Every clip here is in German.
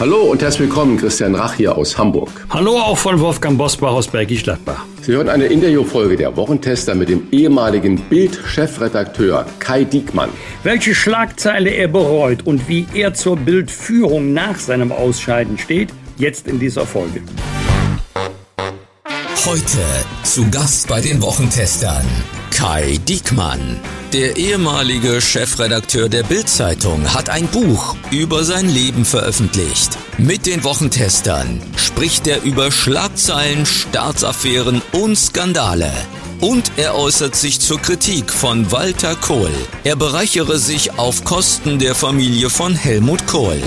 Hallo und herzlich willkommen, Christian Rach hier aus Hamburg. Hallo auch von Wolfgang Bosbach aus Bergisch Gladbach. Sie hören eine Interviewfolge der Wochentester mit dem ehemaligen Bild-Chefredakteur Kai Diekmann. Welche Schlagzeile er bereut und wie er zur Bildführung nach seinem Ausscheiden steht, jetzt in dieser Folge. Heute zu Gast bei den Wochentestern Kai Diekmann. Der ehemalige Chefredakteur der Bild-Zeitung hat ein Buch über sein Leben veröffentlicht. Mit den Wochentestern spricht er über Schlagzeilen, Staatsaffären und Skandale. Und er äußert sich zur Kritik von Walter Kohl. Er bereichere sich auf Kosten der Familie von Helmut Kohl.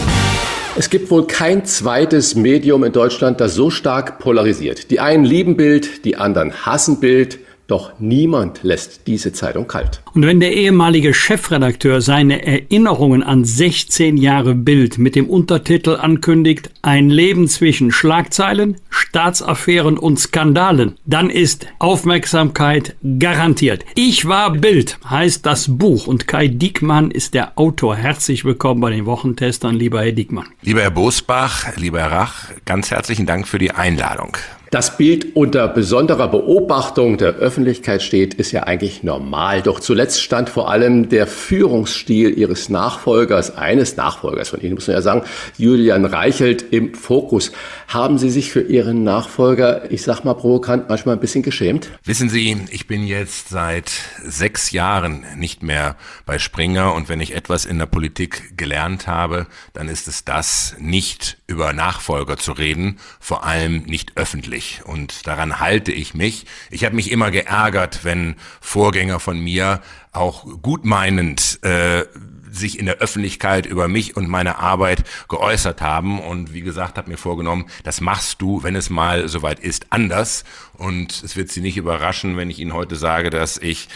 Es gibt wohl kein zweites Medium in Deutschland, das so stark polarisiert. Die einen lieben Bild, die anderen hassen Bild. Doch niemand lässt diese Zeitung kalt. Und wenn der ehemalige Chefredakteur seine Erinnerungen an 16 Jahre Bild mit dem Untertitel ankündigt, ein Leben zwischen Schlagzeilen, Staatsaffären und Skandalen, dann ist Aufmerksamkeit garantiert. Ich war Bild heißt das Buch und Kai Diekmann ist der Autor. Herzlich willkommen bei den Wochentestern, lieber Herr Diekmann. Lieber Herr Bosbach, lieber Herr Rach, ganz herzlichen Dank für die Einladung. Das Bild unter besonderer Beobachtung der Öffentlichkeit steht, ist ja eigentlich normal. Doch zuletzt stand vor allem der Führungsstil Ihres Nachfolgers, eines Nachfolgers von Ihnen, muss man ja sagen, Julian Reichelt im Fokus. Haben Sie sich für Ihren Nachfolger, ich sag mal provokant, manchmal ein bisschen geschämt? Wissen Sie, ich bin jetzt seit sechs Jahren nicht mehr bei Springer und wenn ich etwas in der Politik gelernt habe, dann ist es das, nicht über Nachfolger zu reden, vor allem nicht öffentlich wichtig und daran halte ich mich. Ich habe mich immer geärgert, wenn Vorgänger von mir auch gutmeinend äh, sich in der Öffentlichkeit über mich und meine Arbeit geäußert haben und wie gesagt, habe mir vorgenommen, das machst du, wenn es mal soweit ist, anders und es wird Sie nicht überraschen, wenn ich Ihnen heute sage, dass ich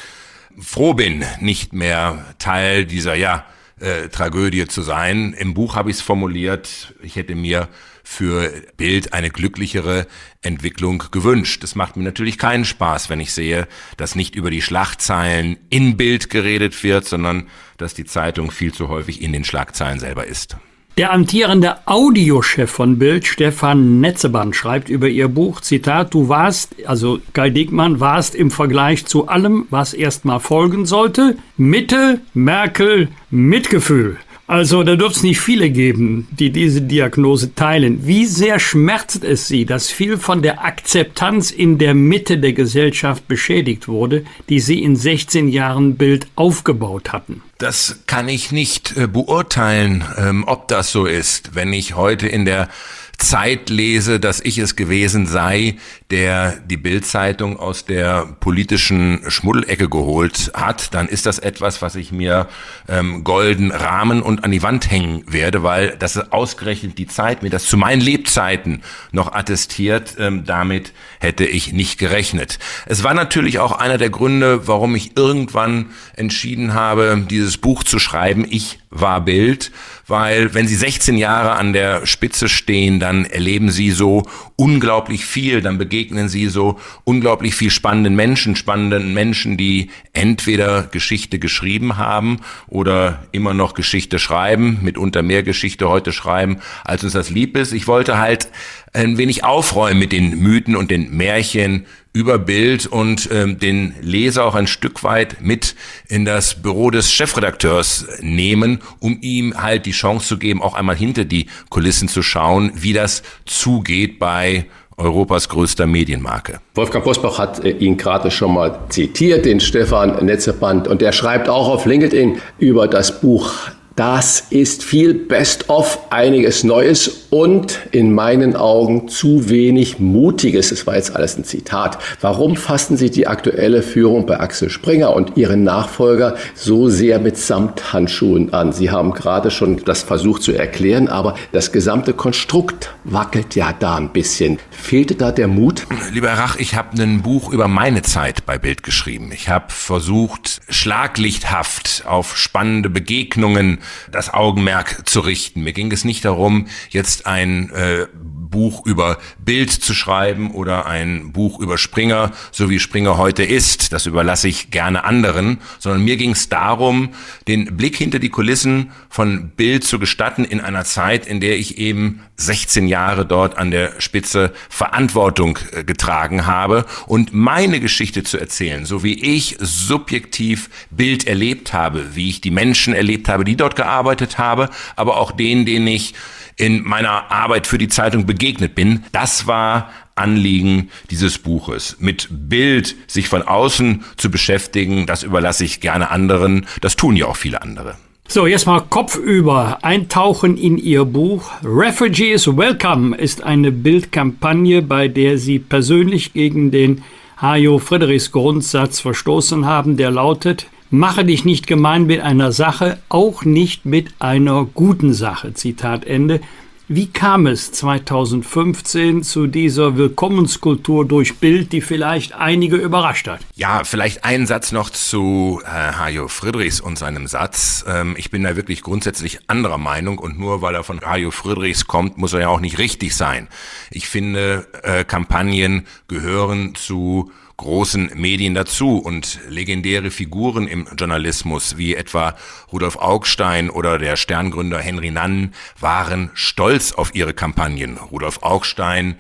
froh bin, nicht mehr Teil dieser ja äh, Tragödie zu sein. Im Buch habe ich es formuliert, ich hätte mir für Bild eine glücklichere Entwicklung gewünscht. Es macht mir natürlich keinen Spaß, wenn ich sehe, dass nicht über die Schlagzeilen in Bild geredet wird, sondern dass die Zeitung viel zu häufig in den Schlagzeilen selber ist. Der amtierende Audiochef von Bild, Stefan Netzeband, schreibt über ihr Buch, Zitat, du warst, also Guy Dickmann, warst im Vergleich zu allem, was erstmal folgen sollte, Mitte, Merkel, Mitgefühl. Also da dürfte es nicht viele geben, die diese Diagnose teilen. Wie sehr schmerzt es Sie, dass viel von der Akzeptanz in der Mitte der Gesellschaft beschädigt wurde, die Sie in 16 Jahren Bild aufgebaut hatten? Das kann ich nicht äh, beurteilen, ähm, ob das so ist. Wenn ich heute in der Zeit lese, dass ich es gewesen sei, der die Bildzeitung aus der politischen Schmuddelecke geholt hat, dann ist das etwas, was ich mir ähm, golden rahmen und an die Wand hängen werde, weil das ist ausgerechnet die Zeit mir das zu meinen Lebzeiten noch attestiert. Ähm, damit hätte ich nicht gerechnet. Es war natürlich auch einer der Gründe, warum ich irgendwann entschieden habe, dieses Buch zu schreiben. Ich war Bild, weil wenn Sie 16 Jahre an der Spitze stehen, dann erleben Sie so unglaublich viel, dann begegnen Sie so unglaublich viel spannenden Menschen, spannenden Menschen, die entweder Geschichte geschrieben haben oder immer noch Geschichte schreiben, mitunter mehr Geschichte heute schreiben, als uns das lieb ist. Ich wollte halt ein wenig aufräumen mit den Mythen und den Märchen über Bild und ähm, den Leser auch ein Stück weit mit in das Büro des Chefredakteurs nehmen, um ihm halt die Chance zu geben, auch einmal hinter die Kulissen zu schauen, wie das zugeht bei Europas größter Medienmarke. Wolfgang Bosbach hat äh, ihn gerade schon mal zitiert, den Stefan Netzeband, und er schreibt auch auf LinkedIn über das Buch Das ist viel Best of, einiges Neues und in meinen Augen zu wenig Mutiges. Das war jetzt alles ein Zitat. Warum fassen Sie die aktuelle Führung bei Axel Springer und Ihren Nachfolger so sehr mit Samthandschuhen an? Sie haben gerade schon das versucht zu erklären, aber das gesamte Konstrukt wackelt ja da ein bisschen. Fehlte da der Mut? Lieber Rach, ich habe ein Buch über meine Zeit bei Bild geschrieben. Ich habe versucht, schlaglichthaft auf spannende Begegnungen das Augenmerk zu richten. Mir ging es nicht darum, jetzt ein äh, Buch über Bild zu schreiben oder ein Buch über Springer, so wie Springer heute ist. Das überlasse ich gerne anderen, sondern mir ging es darum, den Blick hinter die Kulissen von Bild zu gestatten in einer Zeit, in der ich eben 16 Jahre dort an der Spitze Verantwortung äh, getragen habe und meine Geschichte zu erzählen, so wie ich subjektiv Bild erlebt habe, wie ich die Menschen erlebt habe, die dort gearbeitet habe, aber auch denen, denen ich in meiner Arbeit für die Zeitung begegnet bin. Das war Anliegen dieses Buches. Mit Bild sich von außen zu beschäftigen, das überlasse ich gerne anderen. Das tun ja auch viele andere. So, jetzt mal Kopf über. Eintauchen in Ihr Buch. Refugees Welcome ist eine Bildkampagne, bei der Sie persönlich gegen den Hajo Friedrichs Grundsatz verstoßen haben, der lautet, Mache dich nicht gemein mit einer Sache, auch nicht mit einer guten Sache. Zitat Ende. Wie kam es 2015 zu dieser Willkommenskultur durch Bild, die vielleicht einige überrascht hat? Ja, vielleicht ein Satz noch zu äh, Hajo Friedrichs und seinem Satz. Ähm, ich bin da wirklich grundsätzlich anderer Meinung und nur weil er von Hajo Friedrichs kommt, muss er ja auch nicht richtig sein. Ich finde, äh, Kampagnen gehören zu großen Medien dazu und legendäre Figuren im Journalismus wie etwa Rudolf Augstein oder der Sterngründer Henry Nann waren stolz auf ihre Kampagnen. Rudolf Augstein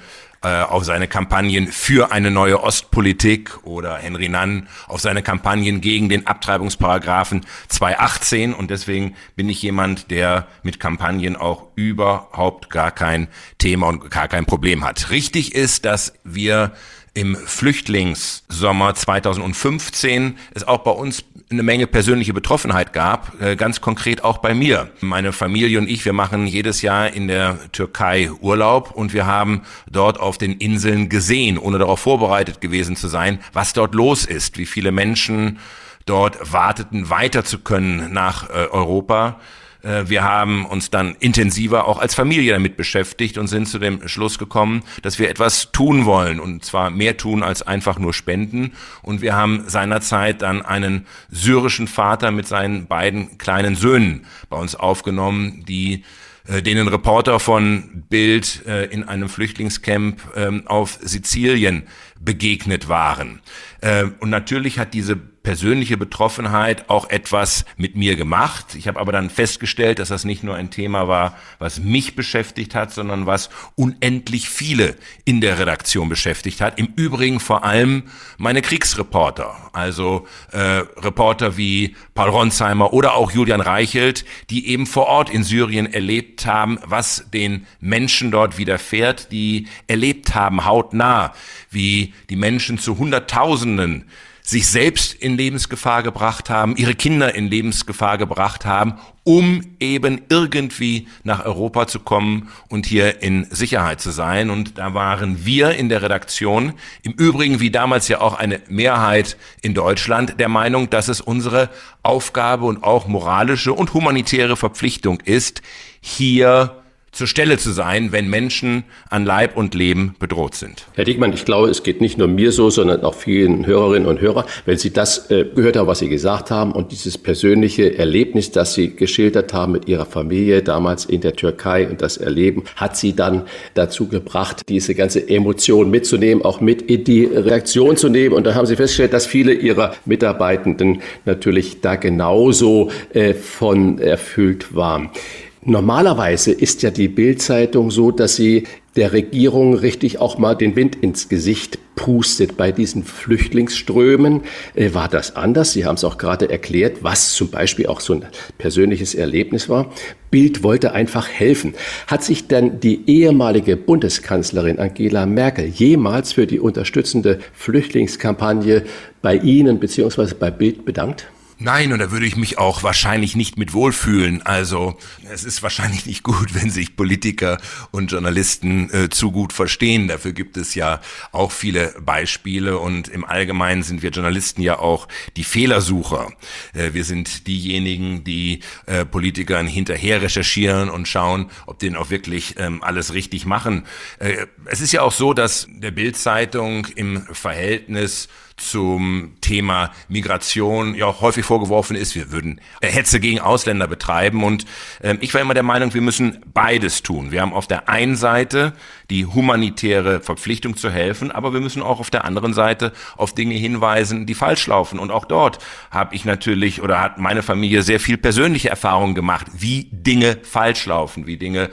äh, auf seine Kampagnen für eine neue Ostpolitik oder Henry Nann auf seine Kampagnen gegen den Abtreibungsparagraphen 218 und deswegen bin ich jemand, der mit Kampagnen auch überhaupt gar kein Thema und gar kein Problem hat. Richtig ist, dass wir im Flüchtlingssommer 2015 es auch bei uns eine Menge persönliche Betroffenheit gab, äh, ganz konkret auch bei mir. Meine Familie und ich, wir machen jedes Jahr in der Türkei Urlaub und wir haben dort auf den Inseln gesehen, ohne darauf vorbereitet gewesen zu sein, was dort los ist, wie viele Menschen dort warteten, weiter zu können nach äh, Europa wir haben uns dann intensiver auch als Familie damit beschäftigt und sind zu dem Schluss gekommen, dass wir etwas tun wollen und zwar mehr tun als einfach nur spenden. Und wir haben seinerzeit dann einen syrischen Vater mit seinen beiden kleinen Söhnen bei uns aufgenommen, die äh, denen Reporter von Bild äh, in einem Flüchtlingscamp ähm, auf Sizilien begegnet waren. Und natürlich hat diese persönliche Betroffenheit auch etwas mit mir gemacht. Ich habe aber dann festgestellt, dass das nicht nur ein Thema war, was mich beschäftigt hat, sondern was unendlich viele in der Redaktion beschäftigt hat. Im Übrigen vor allem meine Kriegsreporter, also äh, Reporter wie Paul Ronsheimer oder auch Julian Reichelt, die eben vor Ort in Syrien erlebt haben, was den Menschen dort widerfährt, die erlebt haben hautnah, wie die Menschen zu Hunderttausenden sich selbst in Lebensgefahr gebracht haben, ihre Kinder in Lebensgefahr gebracht haben, um eben irgendwie nach Europa zu kommen und hier in Sicherheit zu sein. Und da waren wir in der Redaktion, im Übrigen wie damals ja auch eine Mehrheit in Deutschland, der Meinung, dass es unsere Aufgabe und auch moralische und humanitäre Verpflichtung ist, hier zur Stelle zu sein, wenn Menschen an Leib und Leben bedroht sind. Herr Dickmann, ich glaube, es geht nicht nur mir so, sondern auch vielen Hörerinnen und Hörern. Wenn Sie das äh, gehört haben, was Sie gesagt haben und dieses persönliche Erlebnis, das Sie geschildert haben mit Ihrer Familie damals in der Türkei und das Erleben, hat Sie dann dazu gebracht, diese ganze Emotion mitzunehmen, auch mit in die Reaktion zu nehmen. Und da haben Sie festgestellt, dass viele Ihrer Mitarbeitenden natürlich da genauso äh, von erfüllt waren. Normalerweise ist ja die Bildzeitung so, dass sie der Regierung richtig auch mal den Wind ins Gesicht pustet. Bei diesen Flüchtlingsströmen äh, war das anders. Sie haben es auch gerade erklärt, was zum Beispiel auch so ein persönliches Erlebnis war. Bild wollte einfach helfen. Hat sich denn die ehemalige Bundeskanzlerin Angela Merkel jemals für die unterstützende Flüchtlingskampagne bei Ihnen bzw. bei Bild bedankt? Nein, und da würde ich mich auch wahrscheinlich nicht mit wohlfühlen. Also es ist wahrscheinlich nicht gut, wenn sich Politiker und Journalisten äh, zu gut verstehen. Dafür gibt es ja auch viele Beispiele und im Allgemeinen sind wir Journalisten ja auch die Fehlersucher. Äh, wir sind diejenigen, die äh, Politikern hinterher recherchieren und schauen, ob denen auch wirklich ähm, alles richtig machen. Äh, es ist ja auch so, dass der Bildzeitung im Verhältnis zum Thema Migration ja auch häufig vorgeworfen ist, wir würden Hetze gegen Ausländer betreiben. Und äh, ich war immer der Meinung, wir müssen beides tun. Wir haben auf der einen Seite die humanitäre Verpflichtung zu helfen, aber wir müssen auch auf der anderen Seite auf Dinge hinweisen, die falsch laufen. Und auch dort habe ich natürlich oder hat meine Familie sehr viel persönliche Erfahrungen gemacht, wie Dinge falsch laufen, wie Dinge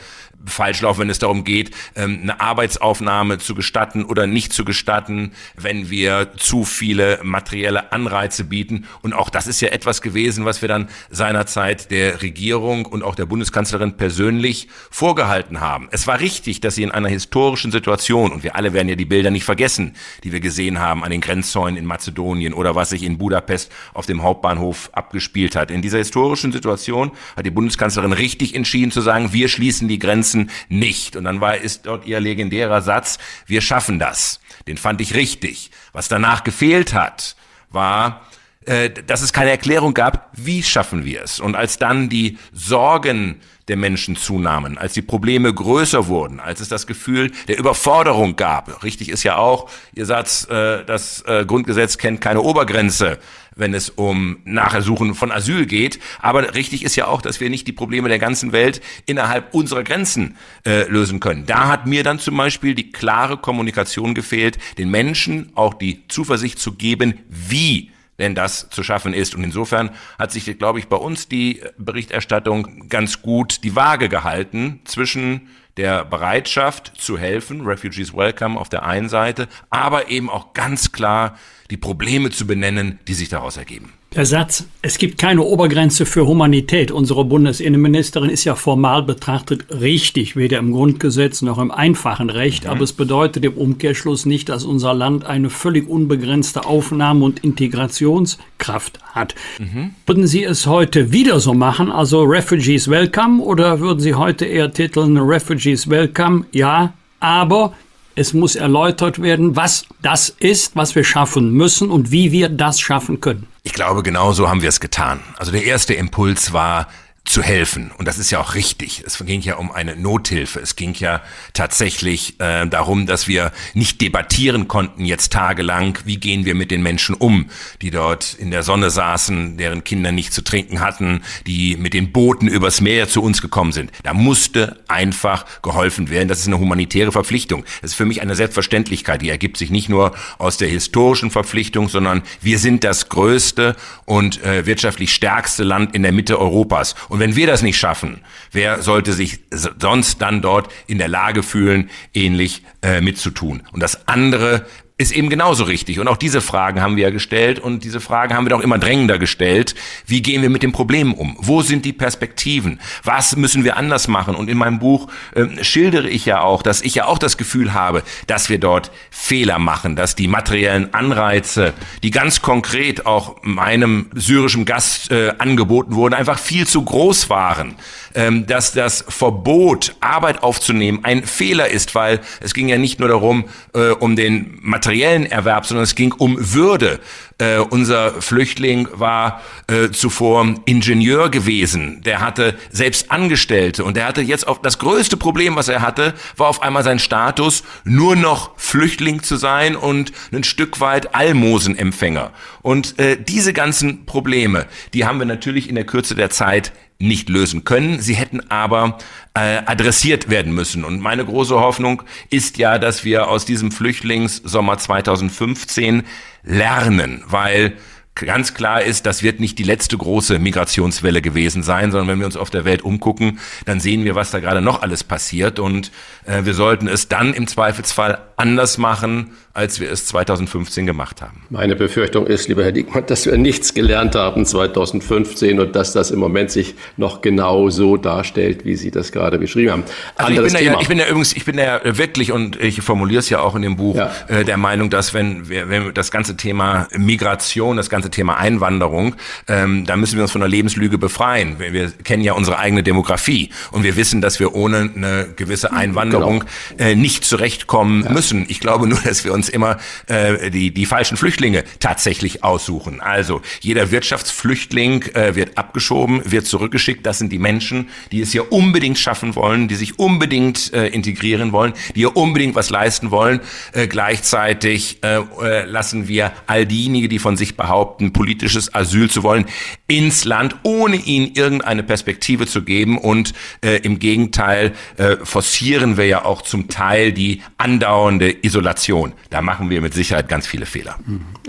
falsch laufen, wenn es darum geht, ähm, eine Arbeitsaufnahme zu gestatten oder nicht zu gestatten, wenn wir zu viele materielle Anreize bieten. Und auch das ist ja etwas gewesen, was wir dann seinerzeit der Regierung und auch der Bundeskanzlerin persönlich vorgehalten haben. Es war richtig, dass sie in einer historischen Situation, und wir alle werden ja die Bilder nicht vergessen, die wir gesehen haben an den Grenzzäunen in Mazedonien oder was sich in Budapest auf dem Hauptbahnhof abgespielt hat. In dieser historischen Situation hat die Bundeskanzlerin richtig entschieden zu sagen, wir schließen die Grenzen Grenzen nicht. Und dann war, ist dort ihr legendärer Satz, wir schaffen das. Den fand ich richtig. Was danach gefehlt hat, war, äh, dass es keine Erklärung gab, wie schaffen wir es. Und als dann die Sorgen der Menschen zunahmen, als die Probleme größer wurden, als es das Gefühl der Überforderung gab. Richtig ist ja auch Ihr Satz, äh, das äh, Grundgesetz kennt keine Obergrenze, wenn es um Nachersuchen von Asyl geht. Aber richtig ist ja auch, dass wir nicht die Probleme der ganzen Welt innerhalb unserer Grenzen lösen können. Da hat mir dann zum Beispiel die klare Kommunikation gefehlt, den Menschen auch die Zuversicht zu geben, wie denn das zu schaffen ist. Und insofern hat sich, glaube ich, bei uns die Berichterstattung ganz gut die Waage gehalten zwischen der Bereitschaft zu helfen, Refugees Welcome auf der einen Seite, aber eben auch ganz klar die Probleme zu benennen, die sich daraus ergeben. Der Satz, es gibt keine Obergrenze für Humanität, unsere Bundesinnenministerin ist ja formal betrachtet richtig, weder im Grundgesetz noch im einfachen Recht, mhm. aber es bedeutet im Umkehrschluss nicht, dass unser Land eine völlig unbegrenzte Aufnahme- und Integrationskraft hat. Mhm. Würden Sie es heute wieder so machen, also Refugees Welcome, oder würden Sie heute eher titeln Refugees Welcome, ja, aber es muss erläutert werden, was das ist, was wir schaffen müssen und wie wir das schaffen können. Ich glaube, genau so haben wir es getan. Also der erste Impuls war, zu helfen. Und das ist ja auch richtig. Es ging ja um eine Nothilfe. Es ging ja tatsächlich äh, darum, dass wir nicht debattieren konnten jetzt tagelang, wie gehen wir mit den Menschen um, die dort in der Sonne saßen, deren Kinder nicht zu trinken hatten, die mit den Booten übers Meer zu uns gekommen sind. Da musste einfach geholfen werden. Das ist eine humanitäre Verpflichtung. Das ist für mich eine Selbstverständlichkeit. Die ergibt sich nicht nur aus der historischen Verpflichtung, sondern wir sind das größte und äh, wirtschaftlich stärkste Land in der Mitte Europas. Und wenn wir das nicht schaffen, wer sollte sich sonst dann dort in der Lage fühlen, ähnlich äh, mitzutun? Und das andere ist eben genauso richtig. Und auch diese Fragen haben wir ja gestellt und diese Fragen haben wir doch immer drängender gestellt. Wie gehen wir mit den Problemen um? Wo sind die Perspektiven? Was müssen wir anders machen? Und in meinem Buch äh, schildere ich ja auch, dass ich ja auch das Gefühl habe, dass wir dort Fehler machen, dass die materiellen Anreize, die ganz konkret auch meinem syrischen Gast äh, angeboten wurden, einfach viel zu groß waren. Ähm, dass das Verbot, Arbeit aufzunehmen, ein Fehler ist, weil es ging ja nicht nur darum, äh, um den materiellen Erwerb, sondern es ging um Würde. Äh, unser Flüchtling war äh, zuvor Ingenieur gewesen. Der hatte selbst Angestellte und der hatte jetzt auf das größte Problem, was er hatte, war auf einmal sein Status, nur noch Flüchtling zu sein und ein Stück weit Almosenempfänger. Und äh, diese ganzen Probleme, die haben wir natürlich in der Kürze der Zeit nicht lösen können. Sie hätten aber äh, adressiert werden müssen. Und meine große Hoffnung ist ja, dass wir aus diesem Flüchtlingssommer 2015 lernen, weil ganz klar ist, das wird nicht die letzte große Migrationswelle gewesen sein, sondern wenn wir uns auf der Welt umgucken, dann sehen wir, was da gerade noch alles passiert und wir sollten es dann im Zweifelsfall anders machen, als wir es 2015 gemacht haben. Meine Befürchtung ist, lieber Herr Diekmann, dass wir nichts gelernt haben 2015 und dass das im Moment sich noch genau so darstellt, wie Sie das gerade beschrieben haben. Also ich bin, ja, ich bin ja übrigens, ich bin ja wirklich, und ich formuliere es ja auch in dem Buch, ja. äh, der Meinung, dass wenn wir, wenn das ganze Thema Migration, das ganze ganze Thema Einwanderung, ähm, da müssen wir uns von der Lebenslüge befreien. Wir, wir, kennen ja unsere eigene Demografie und wir wissen, dass wir ohne eine gewisse Einwanderung genau. äh, nicht zurechtkommen ja. müssen. Ich glaube nur, dass wir uns immer äh, die, die falschen Flüchtlinge tatsächlich aussuchen. Also jeder Wirtschaftsflüchtling äh, wird abgeschoben, wird zurückgeschickt. Das sind die Menschen, die es hier unbedingt schaffen wollen, die sich unbedingt äh, integrieren wollen, die hier unbedingt was leisten wollen. Äh, gleichzeitig äh, äh, lassen wir all diejenigen, die von sich behaupten, politisches Asyl zu wollen, ins Land, ohne ihnen irgendeine Perspektive zu geben. Und äh, im Gegenteil äh, forcieren wir ja auch zum Teil die andauernde Isolation. Da machen wir mit Sicherheit ganz viele Fehler.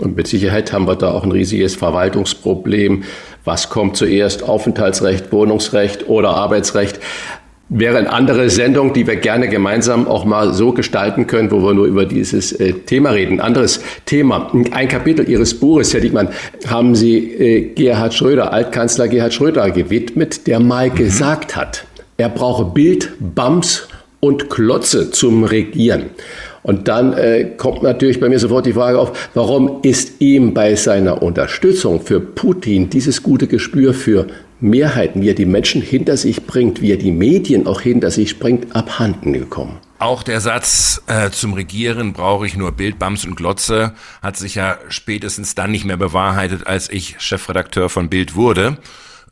Und mit Sicherheit haben wir da auch ein riesiges Verwaltungsproblem. Was kommt zuerst? Aufenthaltsrecht, Wohnungsrecht oder Arbeitsrecht? wäre eine andere Sendung, die wir gerne gemeinsam auch mal so gestalten können, wo wir nur über dieses äh, Thema reden. Anderes Thema. Ein Kapitel Ihres Buches, Herr Diekmann, haben Sie äh, Gerhard Schröder, Altkanzler Gerhard Schröder gewidmet, der mal mhm. gesagt hat, er brauche Bild, Bams und Klotze zum Regieren. Und dann äh, kommt natürlich bei mir sofort die Frage auf, warum ist ihm bei seiner Unterstützung für Putin dieses gute Gespür für Mehrheiten, wie er die Menschen hinter sich bringt, wie er die Medien auch hinter sich bringt, abhanden gekommen? Auch der Satz äh, zum Regieren brauche ich nur Bild, Bams und Glotze hat sich ja spätestens dann nicht mehr bewahrheitet, als ich Chefredakteur von Bild wurde.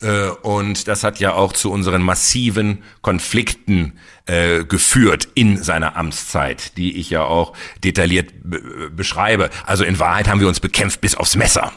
Äh, und das hat ja auch zu unseren massiven Konflikten äh, geführt in seiner Amtszeit, die ich ja auch detailliert beschreibe. Also in Wahrheit haben wir uns bekämpft bis aufs Messer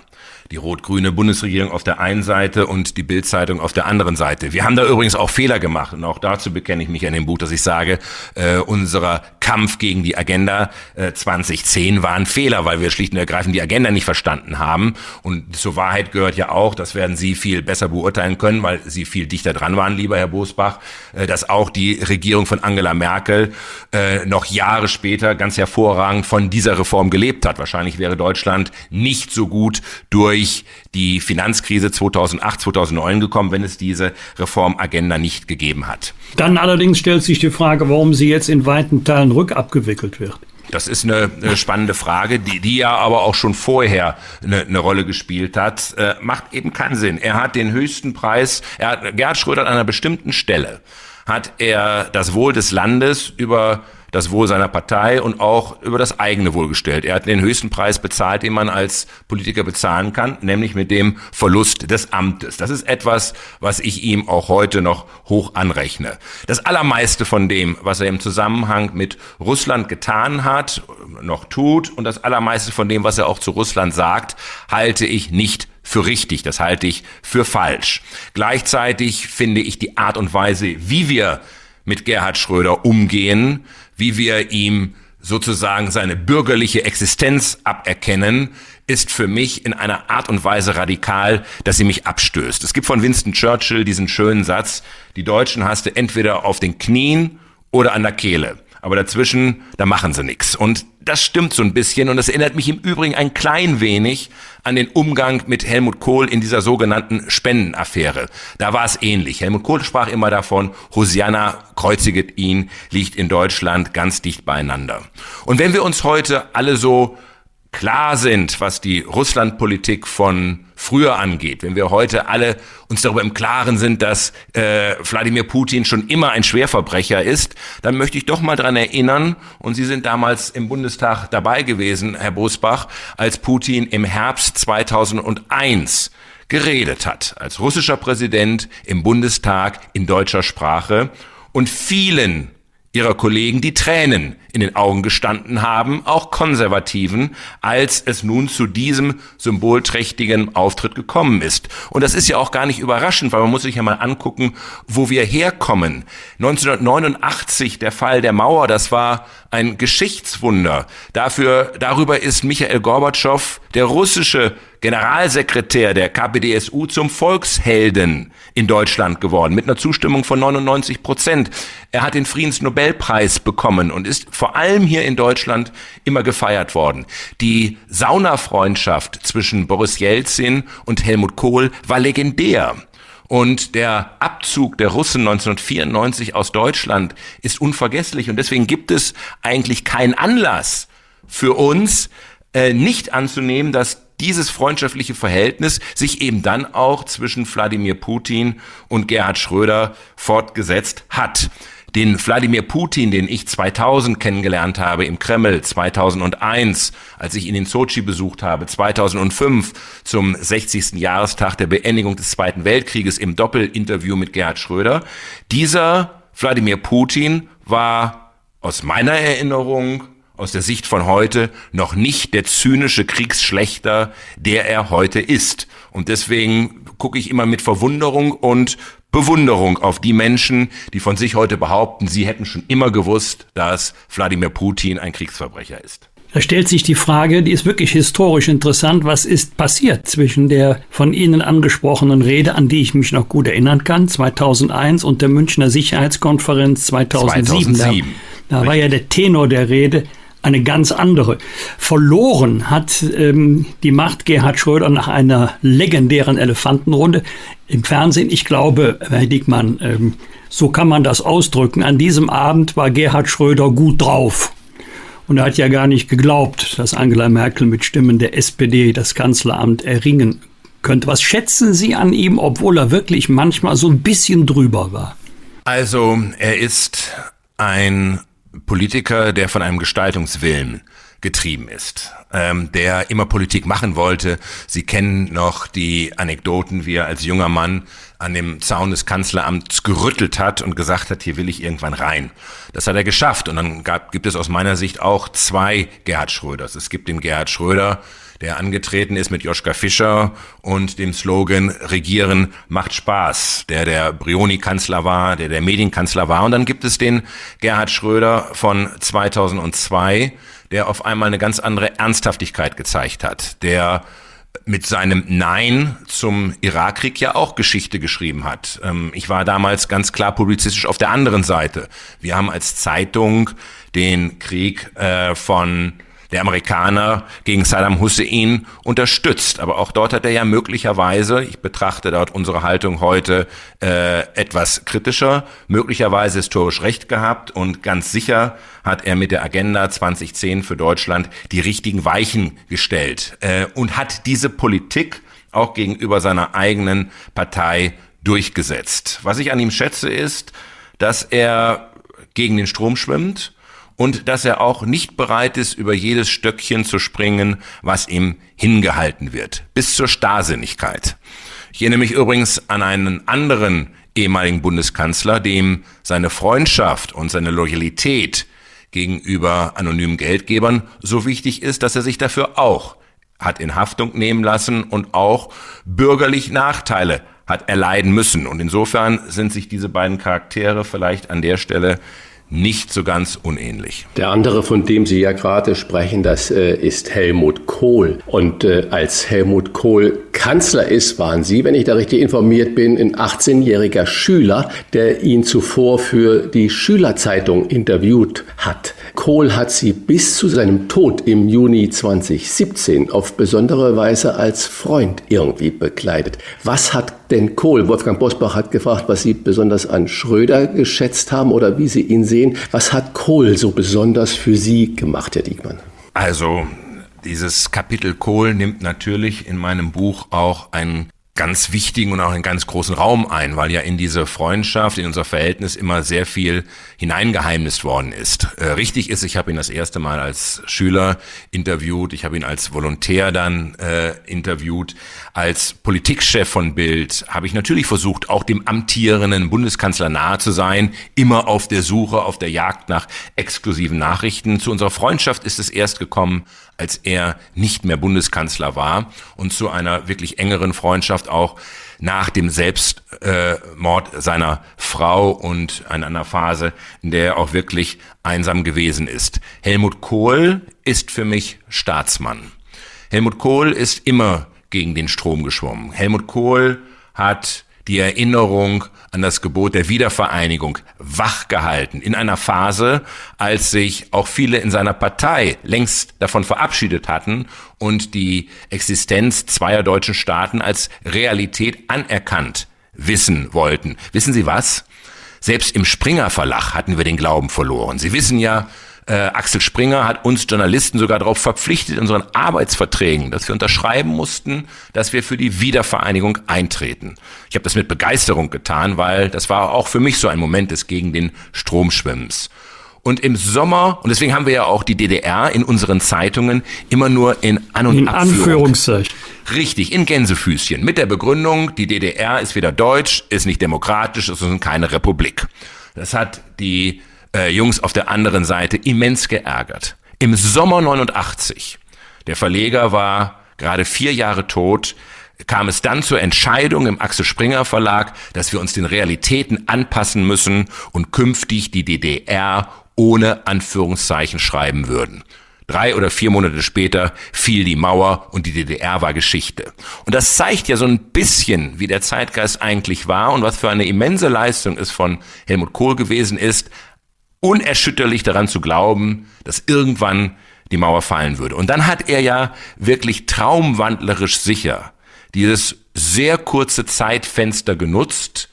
die rot-grüne Bundesregierung auf der einen Seite und die Bildzeitung auf der anderen Seite. Wir haben da übrigens auch Fehler gemacht und auch dazu bekenne ich mich in dem Buch, dass ich sage, äh, unser Kampf gegen die Agenda äh, 2010 war ein Fehler, weil wir schlicht und ergreifend die Agenda nicht verstanden haben. Und zur Wahrheit gehört ja auch, das werden Sie viel besser beurteilen können, weil Sie viel dichter dran waren, lieber Herr Bosbach, äh, dass auch die Regierung von Angela Merkel äh, noch Jahre später ganz hervorragend von dieser Reform gelebt hat. Wahrscheinlich wäre Deutschland nicht so gut durch durch die Finanzkrise 2008, 2009 gekommen, wenn es diese Reformagenda nicht gegeben hat. Dann allerdings stellt sich die Frage, warum sie jetzt in weiten Teilen rückabgewickelt wird. Das ist eine, eine, spannende Frage, die, die ja aber auch schon vorher eine, eine Rolle gespielt hat. Äh, macht eben keinen Sinn. Er hat den höchsten Preis, er hat, Gerhard Schröder an einer bestimmten Stelle hat er das Wohl des Landes über das Wohl seiner Partei und auch über das eigene Wohl gestellt. Er hat den höchsten Preis bezahlt, den man als Politiker bezahlen kann, nämlich mit dem Verlust des Amtes. Das ist etwas, was ich ihm auch heute noch hoch anrechne. Das allermeiste von dem, was er im Zusammenhang mit Russland getan hat, noch tut und das allermeiste von dem, was er auch zu Russland sagt, halte ich nicht für richtig, das halte ich für falsch. Gleichzeitig finde ich die Art und Weise, wie wir mit Gerhard Schröder umgehen, wie wir ihm sozusagen seine bürgerliche Existenz aberkennen, ist für mich in einer Art und Weise radikal, dass sie mich abstößt. Es gibt von Winston Churchill diesen schönen Satz, die Deutschen hast du entweder auf den Knien oder an der Kehle aber dazwischen, da machen sie nichts. Und das stimmt so ein bisschen und das erinnert mich im Übrigen ein klein wenig an den Umgang mit Helmut Kohl in dieser sogenannten Spendenaffäre. Da war es ähnlich. Helmut Kohl sprach immer davon, Hosianna kreuziget ihn, liegt in Deutschland ganz dicht beieinander. Und wenn wir uns heute alle so klar sind, was die Russlandpolitik von früher angeht, wenn wir heute alle uns darüber im Klaren sind, dass äh, Wladimir Putin schon immer ein Schwerverbrecher ist, dann möchte ich doch mal dran erinnern, und Sie sind damals im Bundestag dabei gewesen, Herr Bosbach, als Putin im Herbst 2001 geredet hat, als russischer Präsident im Bundestag in deutscher Sprache. Und vielen ihrer Kollegen die Tränen in den Augen gestanden haben, auch Konservativen, als es nun zu diesem symbolträchtigen Auftritt gekommen ist. Und das ist ja auch gar nicht überraschend, weil man muss sich ja mal angucken, wo wir herkommen. 1989 der Fall der Mauer, das war ein Geschichtswunder. Dafür, darüber ist Michael Gorbatschow, der russische Generalsekretär der KPDSU, zum Volkshelden in Deutschland geworden, mit einer Zustimmung von 99 Prozent. Er hat den Friedensnobelpreis bekommen und ist vor allem hier in Deutschland immer gefeiert worden. Die Saunafreundschaft zwischen Boris Jelzin und Helmut Kohl war legendär. Und der Abzug der Russen 1994 aus Deutschland ist unvergesslich. Und deswegen gibt es eigentlich keinen Anlass für uns, äh, nicht anzunehmen, dass dieses freundschaftliche Verhältnis sich eben dann auch zwischen Wladimir Putin und Gerhard Schröder fortgesetzt hat den Wladimir Putin, den ich 2000 kennengelernt habe im Kreml, 2001, als ich ihn in Sochi besucht habe, 2005 zum 60. Jahrestag der Beendigung des Zweiten Weltkrieges im Doppelinterview mit Gerhard Schröder. Dieser Wladimir Putin war aus meiner Erinnerung aus der Sicht von heute noch nicht der zynische Kriegsschlechter, der er heute ist. Und deswegen gucke ich immer mit Verwunderung und Bewunderung auf die Menschen, die von sich heute behaupten, sie hätten schon immer gewusst, dass Wladimir Putin ein Kriegsverbrecher ist. Da stellt sich die Frage, die ist wirklich historisch interessant, was ist passiert zwischen der von Ihnen angesprochenen Rede, an die ich mich noch gut erinnern kann, 2001 und der Münchner Sicherheitskonferenz 2007. 2007. Da, da war ja der Tenor der Rede, eine ganz andere. Verloren hat ähm, die Macht Gerhard Schröder nach einer legendären Elefantenrunde im Fernsehen. Ich glaube, Herr Dickmann, ähm, so kann man das ausdrücken. An diesem Abend war Gerhard Schröder gut drauf. Und er hat ja gar nicht geglaubt, dass Angela Merkel mit Stimmen der SPD das Kanzleramt erringen könnte. Was schätzen Sie an ihm, obwohl er wirklich manchmal so ein bisschen drüber war? Also, er ist ein Politiker, der von einem Gestaltungswillen getrieben ist, ähm, der immer Politik machen wollte. Sie kennen noch die Anekdoten, wie er als junger Mann an dem Zaun des Kanzleramts gerüttelt hat und gesagt hat, hier will ich irgendwann rein. Das hat er geschafft. Und dann gab, gibt es aus meiner Sicht auch zwei Gerhard Schröders. Es gibt den Gerhard Schröder, der angetreten ist mit Joschka Fischer und dem Slogan Regieren macht Spaß, der der Brioni-Kanzler war, der der Medienkanzler war. Und dann gibt es den Gerhard Schröder von 2002, der auf einmal eine ganz andere Ernsthaftigkeit gezeigt hat, der mit seinem Nein zum Irakkrieg ja auch Geschichte geschrieben hat. Ähm, ich war damals ganz klar publizistisch auf der anderen Seite. Wir haben als Zeitung den Krieg äh, von der Amerikaner gegen Saddam Hussein unterstützt. Aber auch dort hat er ja möglicherweise, ich betrachte dort unsere Haltung heute äh, etwas kritischer, möglicherweise historisch recht gehabt und ganz sicher hat er mit der Agenda 2010 für Deutschland die richtigen Weichen gestellt äh, und hat diese Politik auch gegenüber seiner eigenen Partei durchgesetzt. Was ich an ihm schätze ist, dass er gegen den Strom schwimmt, und dass er auch nicht bereit ist, über jedes Stöckchen zu springen, was ihm hingehalten wird, bis zur Starrsinnigkeit. Ich erinnere mich übrigens an einen anderen ehemaligen Bundeskanzler, dem seine Freundschaft und seine Loyalität gegenüber anonymen Geldgebern so wichtig ist, dass er sich dafür auch hat in Haftung nehmen lassen und auch bürgerlich Nachteile hat erleiden müssen. Und insofern sind sich diese beiden Charaktere vielleicht an der Stelle nicht so ganz unähnlich. Der andere, von dem Sie ja gerade sprechen, das äh, ist Helmut Kohl. Und äh, als Helmut Kohl Kanzler ist, waren Sie, wenn ich da richtig informiert bin, ein 18-jähriger Schüler, der ihn zuvor für die Schülerzeitung interviewt hat. Kohl hat Sie bis zu seinem Tod im Juni 2017 auf besondere Weise als Freund irgendwie begleitet. Was hat denn Kohl, Wolfgang Bosbach hat gefragt, was Sie besonders an Schröder geschätzt haben oder wie Sie ihn sehen. Was hat Kohl so besonders für Sie gemacht, Herr Diekmann? Also, dieses Kapitel Kohl nimmt natürlich in meinem Buch auch einen ganz wichtigen und auch einen ganz großen Raum ein, weil ja in diese Freundschaft, in unser Verhältnis immer sehr viel hineingeheimnist worden ist. Äh, richtig ist, ich habe ihn das erste Mal als Schüler interviewt, ich habe ihn als Volontär dann äh, interviewt, als Politikchef von Bild habe ich natürlich versucht, auch dem amtierenden Bundeskanzler nahe zu sein, immer auf der Suche, auf der Jagd nach exklusiven Nachrichten. Zu unserer Freundschaft ist es erst gekommen, als er nicht mehr Bundeskanzler war und zu einer wirklich engeren Freundschaft auch nach dem Selbstmord äh, seiner Frau und in einer Phase, in der er auch wirklich einsam gewesen ist. Helmut Kohl ist für mich Staatsmann. Helmut Kohl ist immer gegen den Strom geschwommen. Helmut Kohl hat die Erinnerung an das Gebot der Wiedervereinigung wachgehalten in einer Phase, als sich auch viele in seiner Partei längst davon verabschiedet hatten und die Existenz zweier deutschen Staaten als Realität anerkannt wissen wollten. Wissen Sie was? Selbst im Springer Verlag hatten wir den Glauben verloren. Sie wissen ja, Äh, Axel Springer hat uns Journalisten sogar darauf verpflichtet in unseren Arbeitsverträgen, dass wir unterschreiben mussten, dass wir für die Wiedervereinigung eintreten. Ich habe das mit Begeisterung getan, weil das war auch für mich so ein Moment des gegen den Stromschwimmens. Und im Sommer, und deswegen haben wir ja auch die DDR in unseren Zeitungen immer nur in An- und in Anführungszeichen. Richtig, in Gänsefüßchen. Mit der Begründung, die DDR ist weder deutsch, ist nicht demokratisch, es ist keine Republik. Das hat die äh, Jungs auf der anderen Seite immens geärgert. Im Sommer 89, der Verleger war gerade vier Jahre tot, kam es dann zur Entscheidung im Axel Springer Verlag, dass wir uns den Realitäten anpassen müssen und künftig die DDR ohne Anführungszeichen schreiben würden. Drei oder vier Monate später fiel die Mauer und die DDR war Geschichte. Und das zeigt ja so ein bisschen, wie der Zeitgeist eigentlich war und was für eine immense Leistung es von Helmut Kohl gewesen ist, unerschütterlich daran zu glauben, dass irgendwann die Mauer fallen würde. Und dann hat er ja wirklich traumwandlerisch sicher dieses sehr kurze Zeitfenster genutzt,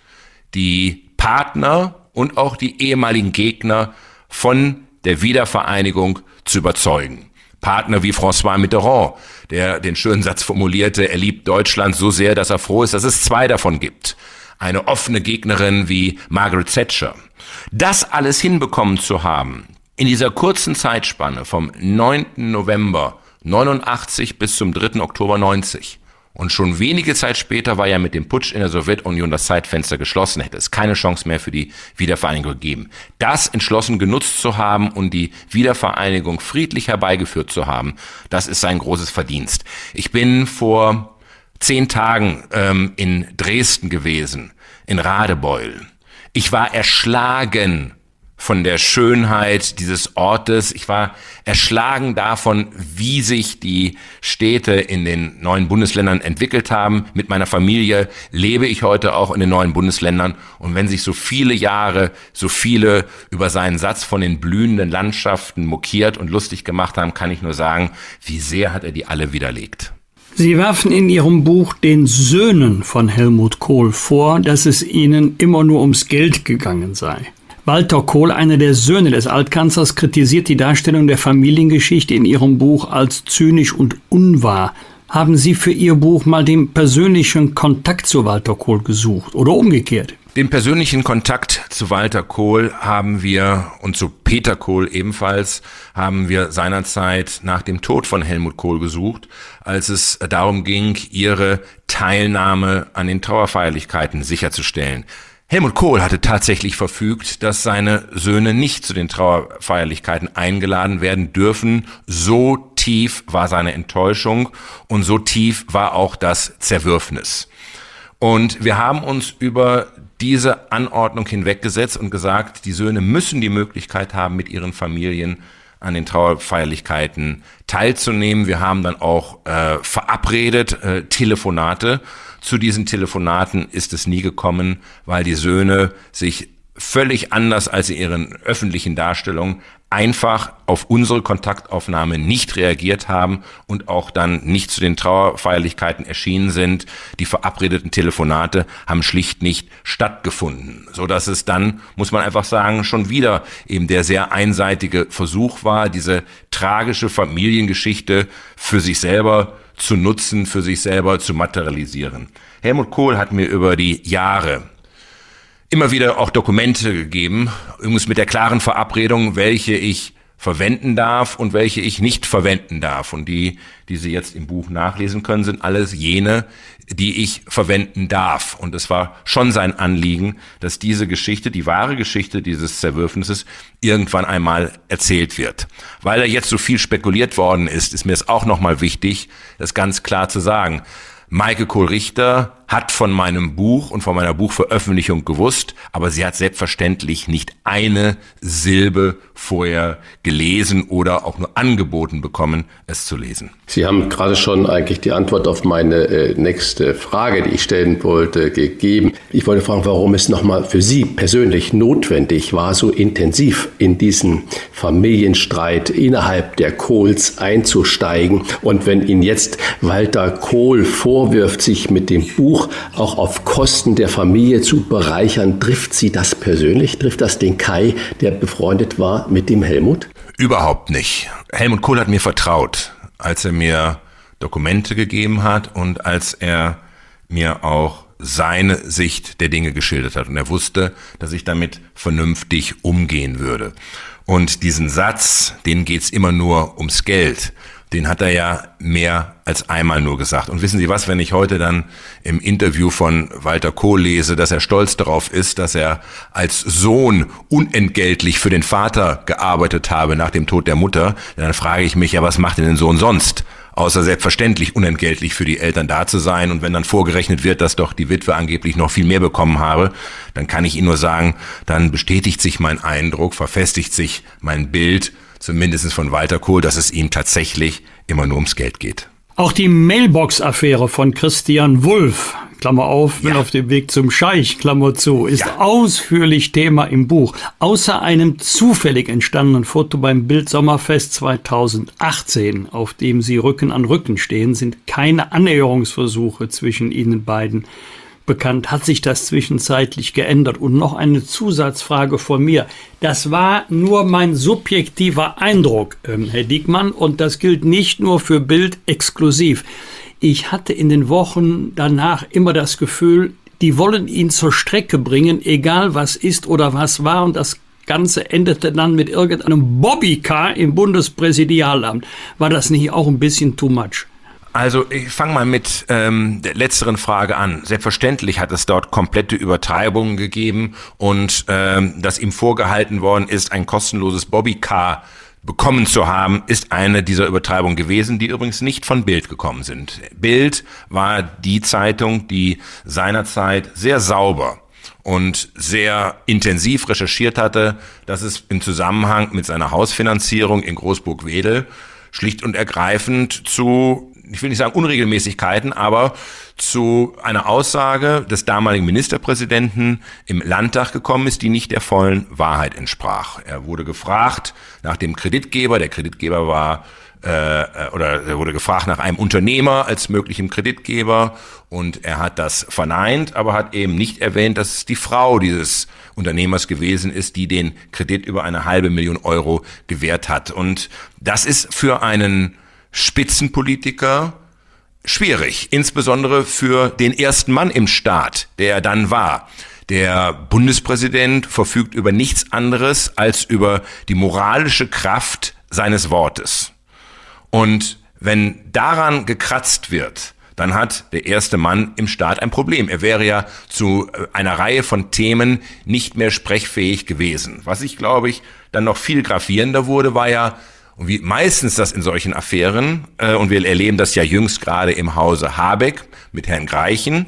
die Partner und auch die ehemaligen Gegner von der Wiedervereinigung zu überzeugen. Partner wie François Mitterrand, der den schönen Satz formulierte, er liebt Deutschland so sehr, dass er froh ist, dass es zwei davon gibt. Eine offene Gegnerin wie Margaret Thatcher. Das alles hinbekommen zu haben, in dieser kurzen Zeitspanne vom 9. November 89 bis zum 3. Oktober 90, und schon wenige Zeit später war ja mit dem Putsch in der Sowjetunion das Zeitfenster geschlossen, hätte es keine Chance mehr für die Wiedervereinigung gegeben. Das entschlossen genutzt zu haben und die Wiedervereinigung friedlich herbeigeführt zu haben, das ist sein großes Verdienst. Ich bin vor zehn Tagen ähm, in Dresden gewesen, in Radebeul. Ich war erschlagen von der Schönheit dieses Ortes. Ich war erschlagen davon, wie sich die Städte in den neuen Bundesländern entwickelt haben. Mit meiner Familie lebe ich heute auch in den neuen Bundesländern. Und wenn sich so viele Jahre, so viele über seinen Satz von den blühenden Landschaften mokiert und lustig gemacht haben, kann ich nur sagen, wie sehr hat er die alle widerlegt. Sie werfen in Ihrem Buch den Söhnen von Helmut Kohl vor, dass es ihnen immer nur ums Geld gegangen sei. Walter Kohl, einer der Söhne des Altkanzlers, kritisiert die Darstellung der Familiengeschichte in ihrem Buch als zynisch und unwahr. Haben Sie für Ihr Buch mal den persönlichen Kontakt zu Walter Kohl gesucht oder umgekehrt? Den persönlichen Kontakt zu Walter Kohl haben wir und zu Peter Kohl ebenfalls haben wir seinerzeit nach dem Tod von Helmut Kohl gesucht, als es darum ging, ihre Teilnahme an den Trauerfeierlichkeiten sicherzustellen. Helmut Kohl hatte tatsächlich verfügt, dass seine Söhne nicht zu den Trauerfeierlichkeiten eingeladen werden dürfen. So tief war seine Enttäuschung und so tief war auch das Zerwürfnis. Und wir haben uns über diese Anordnung hinweggesetzt und gesagt, die Söhne müssen die Möglichkeit haben, mit ihren Familien an den Trauerfeierlichkeiten teilzunehmen. Wir haben dann auch äh, verabredet äh, Telefonate zu diesen Telefonaten ist es nie gekommen, weil die Söhne sich völlig anders als in ihren öffentlichen Darstellungen einfach auf unsere Kontaktaufnahme nicht reagiert haben und auch dann nicht zu den Trauerfeierlichkeiten erschienen sind. Die verabredeten Telefonate haben schlicht nicht stattgefunden, so dass es dann, muss man einfach sagen, schon wieder eben der sehr einseitige Versuch war, diese tragische Familiengeschichte für sich selber zu nutzen, für sich selber zu materialisieren. Helmut Kohl hat mir über die Jahre immer wieder auch Dokumente gegeben, übrigens mit der klaren Verabredung, welche ich verwenden darf und welche ich nicht verwenden darf. Und die, die Sie jetzt im Buch nachlesen können, sind alles jene, die ich verwenden darf. Und es war schon sein Anliegen, dass diese Geschichte, die wahre Geschichte dieses Zerwürfnisses, irgendwann einmal erzählt wird. Weil da jetzt so viel spekuliert worden ist, ist mir es auch nochmal wichtig, das ganz klar zu sagen. Maike Kohl-Richter hat von meinem Buch und von meiner Buchveröffentlichung gewusst, aber sie hat selbstverständlich nicht eine Silbe vorher gelesen oder auch nur angeboten bekommen, es zu lesen. Sie haben gerade schon eigentlich die Antwort auf meine äh, nächste Frage, die ich stellen wollte, gegeben. Ich wollte fragen, warum es nochmal für Sie persönlich notwendig war, so intensiv in diesen Familienstreit innerhalb der Kohls einzusteigen. Und wenn Ihnen jetzt Walter Kohl vorwirft, sich mit dem Buch auch auf Kosten der Familie zu bereichern, trifft Sie das persönlich? Trifft das den Kai, der befreundet war mit dem Helmut? Überhaupt nicht. Helmut Kohl hat mir vertraut, als er mir Dokumente gegeben hat und als er mir auch seine Sicht der Dinge geschildert hat. Und er wusste, dass ich damit vernünftig umgehen würde. Und diesen Satz, den geht's immer nur ums Geld den hat er ja mehr als einmal nur gesagt. Und wissen Sie was, wenn ich heute dann im Interview von Walter Kohl lese, dass er stolz darauf ist, dass er als Sohn unentgeltlich für den Vater gearbeitet habe nach dem Tod der Mutter, dann frage ich mich ja, was macht denn den Sohn sonst? Außer selbstverständlich unentgeltlich für die Eltern da zu sein. Und wenn dann vorgerechnet wird, dass doch die Witwe angeblich noch viel mehr bekommen habe, dann kann ich Ihnen nur sagen, dann bestätigt sich mein Eindruck, verfestigt sich mein Bild, zumindest von Walter Kohl, dass es ihm tatsächlich immer nur ums Geld geht. Auch die Mailbox-Affäre von Christian Wulff, Klammer auf, bin ja. auf dem Weg zum Scheich, Klammer zu, ist ja. ausführlich Thema im Buch. Außer einem zufällig entstandenen Foto beim Bild Sommerfest 2018, auf dem sie Rücken an Rücken stehen, sind keine Annäherungsversuche zwischen ihnen beiden bekannt. Hat sich das zwischenzeitlich geändert? Und noch eine Zusatzfrage von mir. Das war nur mein subjektiver Eindruck, ähm, Herr Diekmann, und das gilt nicht nur für Bild exklusiv. Ich hatte in den Wochen danach immer das Gefühl, die wollen ihn zur Strecke bringen, egal was ist oder was war, und das Ganze endete dann mit irgendeinem Bobbycar im Bundespräsidialamt. War das nicht auch ein bisschen too much? Also ich fange mal mit ähm, der letzteren Frage an. Selbstverständlich hat es dort komplette Übertreibungen gegeben und ähm, dass ihm vorgehalten worden ist, ein kostenloses Bobbycar bekommen zu haben, ist eine dieser Übertreibungen gewesen, die übrigens nicht von Bild gekommen sind. Bild war die Zeitung, die seinerzeit sehr sauber und sehr intensiv recherchiert hatte, dass es im Zusammenhang mit seiner Hausfinanzierung in Großburg-Wedel schlicht und ergreifend zu ich will nicht sagen Unregelmäßigkeiten, aber zu einer Aussage des damaligen Ministerpräsidenten im Landtag gekommen ist, die nicht der vollen Wahrheit entsprach. Er wurde gefragt nach dem Kreditgeber. Der Kreditgeber war äh, oder er wurde gefragt nach einem Unternehmer als möglichem Kreditgeber und er hat das verneint, aber hat eben nicht erwähnt, dass es die Frau dieses Unternehmers gewesen ist, die den Kredit über eine halbe Million Euro gewährt hat. Und das ist für einen Spitzenpolitiker schwierig, insbesondere für den ersten Mann im Staat, der er dann war. Der Bundespräsident verfügt über nichts anderes als über die moralische Kraft seines Wortes. Und wenn daran gekratzt wird, dann hat der erste Mann im Staat ein Problem. Er wäre ja zu äh, einer Reihe von Themen nicht mehr sprechfähig gewesen. Was ich, glaube ich, dann noch viel gravierender wurde, war ja und wie meistens das in solchen Affären, äh, und wir erleben das ja jüngst gerade im Hause Habeck mit Herrn Greichen,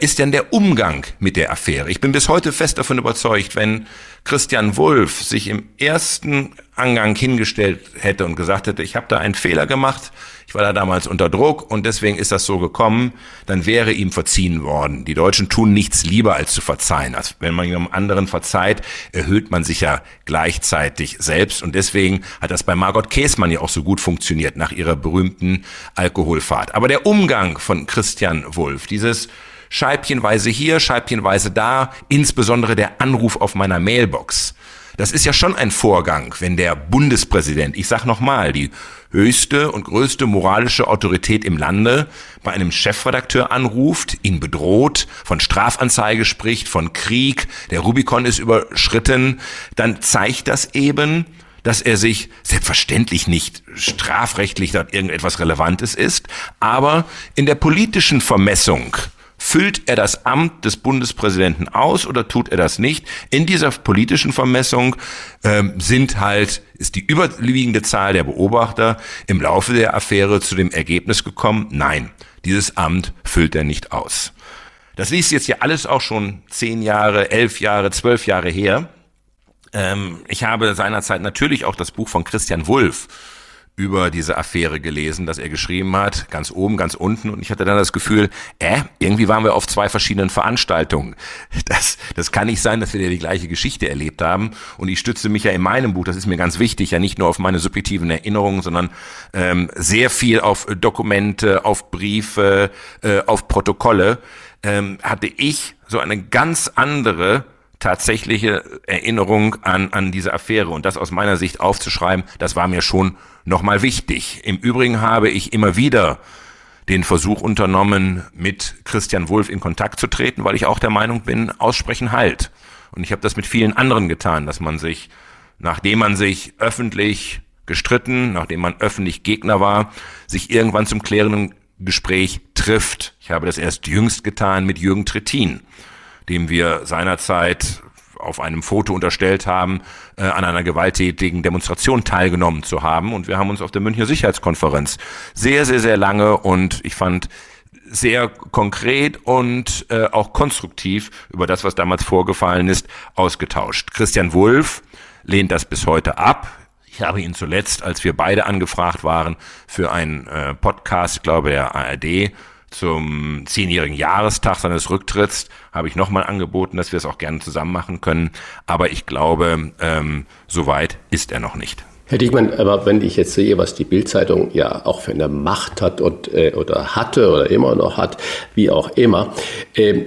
ist denn der Umgang mit der Affäre. Ich bin bis heute fest davon überzeugt, wenn Christian Wulff sich im ersten Angang hingestellt hätte und gesagt hätte, ich habe da einen Fehler gemacht, ich war da damals unter Druck und deswegen ist das so gekommen, dann wäre ihm verziehen worden. Die Deutschen tun nichts lieber als zu verzeihen. Also wenn man einem anderen verzeiht, erhöht man sich ja gleichzeitig selbst und deswegen hat das bei Margot Käßmann ja auch so gut funktioniert nach ihrer berühmten Alkoholfahrt. Aber der Umgang von Christian Wulff, dieses Scheibchenweise hier, Scheibchenweise da, insbesondere der Anruf auf meiner Mailbox. Das ist ja schon ein Vorgang, wenn der Bundespräsident, ich sag nochmal, die höchste und größte moralische Autorität im Lande bei einem Chefredakteur anruft, ihn bedroht, von Strafanzeige spricht, von Krieg, der Rubikon ist überschritten, dann zeigt das eben, dass er sich selbstverständlich nicht strafrechtlich dort irgendetwas Relevantes ist, aber in der politischen Vermessung Füllt er das Amt des Bundespräsidenten aus oder tut er das nicht? In dieser politischen Vermessung ähm, sind halt, ist die überwiegende Zahl der Beobachter im Laufe der Affäre zu dem Ergebnis gekommen, nein, dieses Amt füllt er nicht aus. Das liest jetzt ja alles auch schon zehn Jahre, elf Jahre, zwölf Jahre her. Ähm, ich habe seinerzeit natürlich auch das Buch von Christian Wulff über diese Affäre gelesen, dass er geschrieben hat, ganz oben, ganz unten. Und ich hatte dann das Gefühl, äh, irgendwie waren wir auf zwei verschiedenen Veranstaltungen. Das, das kann nicht sein, dass wir die gleiche Geschichte erlebt haben. Und ich stütze mich ja in meinem Buch, das ist mir ganz wichtig, ja nicht nur auf meine subjektiven Erinnerungen, sondern ähm, sehr viel auf Dokumente, auf Briefe, äh, auf Protokolle, ähm, hatte ich so eine ganz andere tatsächliche Erinnerung an, an diese Affäre und das aus meiner Sicht aufzuschreiben, das war mir schon nochmal wichtig. Im Übrigen habe ich immer wieder den Versuch unternommen, mit Christian Wulff in Kontakt zu treten, weil ich auch der Meinung bin, aussprechen halt. Und ich habe das mit vielen anderen getan, dass man sich, nachdem man sich öffentlich gestritten, nachdem man öffentlich Gegner war, sich irgendwann zum klärenden Gespräch trifft. Ich habe das erst jüngst getan mit Jürgen Trittin, dem wir seinerzeit auf einem Foto unterstellt haben, äh, an einer gewalttätigen Demonstration teilgenommen zu haben. Und wir haben uns auf der Münchner Sicherheitskonferenz sehr, sehr, sehr lange und ich fand sehr konkret und äh, auch konstruktiv über das, was damals vorgefallen ist, ausgetauscht. Christian Wulff lehnt das bis heute ab. Ich habe ihn zuletzt, als wir beide angefragt waren, für einen äh, Podcast, glaube der ARD, zum zehnjährigen Jahrestag seines Rücktritts habe ich nochmal angeboten, dass wir es auch gerne zusammen machen können. Aber ich glaube, ähm, so weit ist er noch nicht. Herr Diekmann, aber wenn ich jetzt sehe, was die Bildzeitung ja auch für eine Macht hat und, äh, oder hatte oder immer noch hat, wie auch immer, äh,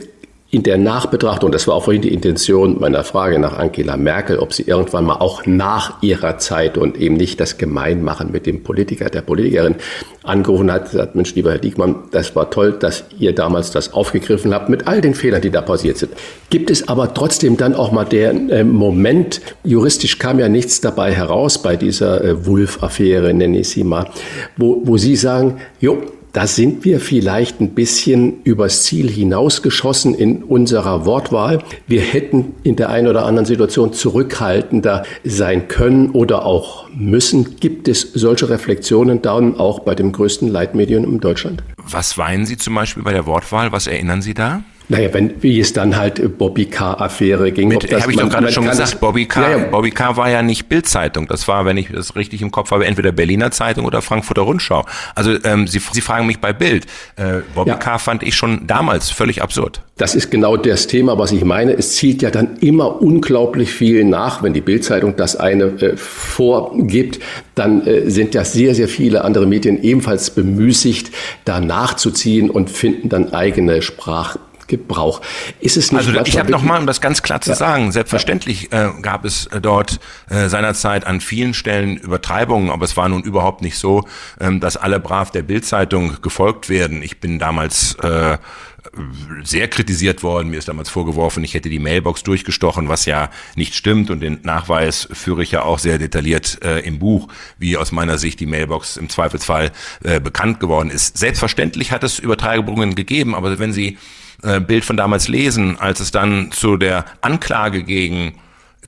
in der Nachbetrachtung, das war auch vorhin die Intention meiner Frage nach Angela Merkel, ob sie irgendwann mal auch nach ihrer Zeit und eben nicht das Gemeinmachen mit dem Politiker, der Politikerin angerufen hat, sagt, Mensch, lieber Herr Diekmann, das war toll, dass ihr damals das aufgegriffen habt mit all den Fehlern, die da passiert sind. Gibt es aber trotzdem dann auch mal der äh, Moment, juristisch kam ja nichts dabei heraus bei dieser äh, Wulff-Affäre, nenne ich sie mal, wo, wo Sie sagen, jo, da sind wir vielleicht ein bisschen übers Ziel hinausgeschossen in unserer Wortwahl. Wir hätten in der einen oder anderen Situation zurückhaltender sein können oder auch müssen. Gibt es solche Reflexionen dann auch bei dem größten Leitmedium in Deutschland? Was weinen Sie zum Beispiel bei der Wortwahl? Was erinnern Sie da? Naja, wenn, wie es dann halt äh, Bobby K-Affäre ging. Mit, habe ich doch gerade schon gesagt, Bobby K. Ja, ja. Bobby K. war ja nicht Bildzeitung. Das war, wenn ich das richtig im Kopf habe, entweder Berliner Zeitung oder Frankfurter Rundschau. Also ähm, Sie, Sie fragen mich bei Bild. Äh, Bobby ja. K. fand ich schon damals völlig absurd. Das ist genau das Thema, was ich meine. Es zielt ja dann immer unglaublich viel nach, wenn die Bildzeitung das eine äh, vorgibt. Dann äh, sind ja sehr, sehr viele andere Medien ebenfalls bemüßigt, da nachzuziehen und finden dann eigene Sprach Gebrauch. Ist es nicht also ich habe nochmal, um das ganz klar zu ja. sagen, selbstverständlich äh, gab es äh, dort äh, seinerzeit an vielen Stellen Übertreibungen, aber es war nun überhaupt nicht so, ähm, dass alle brav der Bildzeitung gefolgt werden. Ich bin damals äh, sehr kritisiert worden. Mir ist damals vorgeworfen, ich hätte die Mailbox durchgestochen, was ja nicht stimmt. Und den Nachweis führe ich ja auch sehr detailliert äh, im Buch, wie aus meiner Sicht die Mailbox im Zweifelsfall äh, bekannt geworden ist. Selbstverständlich hat es Übertreibungen gegeben, aber wenn Sie äh, Bild von damals lesen, als es dann zu der Anklage gegen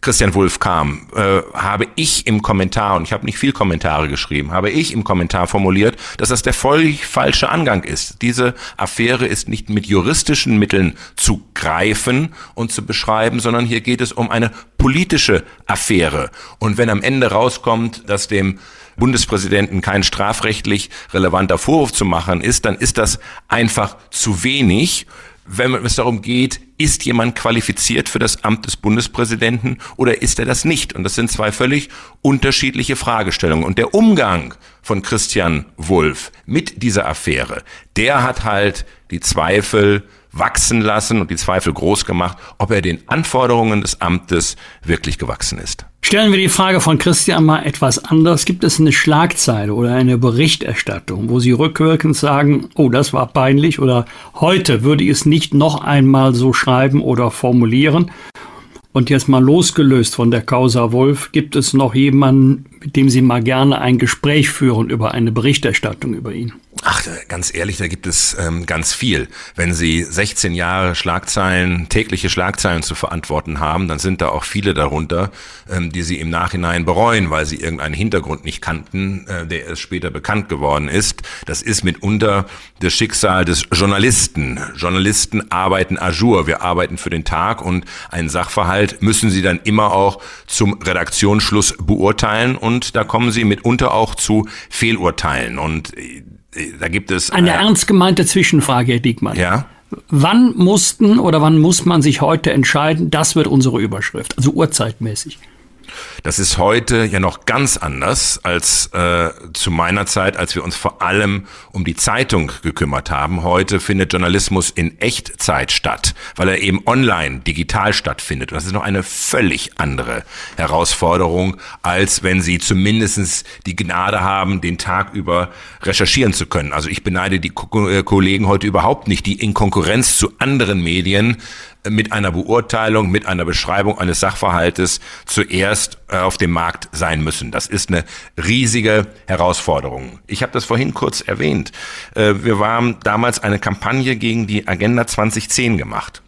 Christian Wulff kam, äh, habe ich im Kommentar, und ich habe nicht viel Kommentare geschrieben, habe ich im Kommentar formuliert, dass das der völlig falsche Angang ist. Diese Affäre ist nicht mit juristischen Mitteln zu greifen und zu beschreiben, sondern hier geht es um eine politische Affäre. Und wenn am Ende rauskommt, dass dem Bundespräsidenten kein strafrechtlich relevanter Vorwurf zu machen ist, dann ist das einfach zu wenig wenn es darum geht, ist jemand qualifiziert für das Amt des Bundespräsidenten oder ist er das nicht? Und das sind zwei völlig unterschiedliche Fragestellungen. Und der Umgang von Christian Wulff mit dieser Affäre, der hat halt die Zweifel wachsen lassen und die Zweifel groß gemacht, ob er den Anforderungen des Amtes wirklich gewachsen ist. Stellen wir die Frage von Christian mal etwas anders. Gibt es eine Schlagzeile oder eine Berichterstattung, wo Sie rückwirkend sagen, oh, das war peinlich oder heute würde ich es nicht noch einmal so schreiben oder formulieren? Und jetzt mal losgelöst von der Causa Wolf, gibt es noch jemanden, mit dem Sie mal gerne ein Gespräch führen über eine Berichterstattung über ihn? Ach, ganz ehrlich, da gibt es ähm, ganz viel. Wenn Sie 16 Jahre Schlagzeilen, tägliche Schlagzeilen zu verantworten haben, dann sind da auch viele darunter, ähm, die Sie im Nachhinein bereuen, weil Sie irgendeinen Hintergrund nicht kannten, äh, der erst später bekannt geworden ist. Das ist mitunter das Schicksal des Journalisten. Journalisten arbeiten ajour. Wir arbeiten für den Tag und einen Sachverhalt müssen Sie dann immer auch zum Redaktionsschluss beurteilen und da kommen Sie mitunter auch zu Fehlurteilen und äh, da gibt es. Eine äh, ernst gemeinte Zwischenfrage, Herr Diekmann. Ja. Wann mussten oder wann muss man sich heute entscheiden, das wird unsere Überschrift, also urzeitmäßig? Das ist heute ja noch ganz anders als äh, zu meiner Zeit, als wir uns vor allem um die Zeitung gekümmert haben. Heute findet Journalismus in Echtzeit statt, weil er eben online, digital stattfindet. Und das ist noch eine völlig andere Herausforderung, als wenn Sie zumindestens die Gnade haben, den Tag über recherchieren zu können. Also ich beneide die Ko äh, Kollegen heute überhaupt nicht, die in Konkurrenz zu anderen Medien mit einer Beurteilung, mit einer Beschreibung eines Sachverhaltes zuerst äh, auf dem Markt sein müssen. Das ist eine riesige Herausforderung. Ich habe das vorhin kurz erwähnt. Äh, wir waren damals eine Kampagne gegen die Agenda 2010 gemacht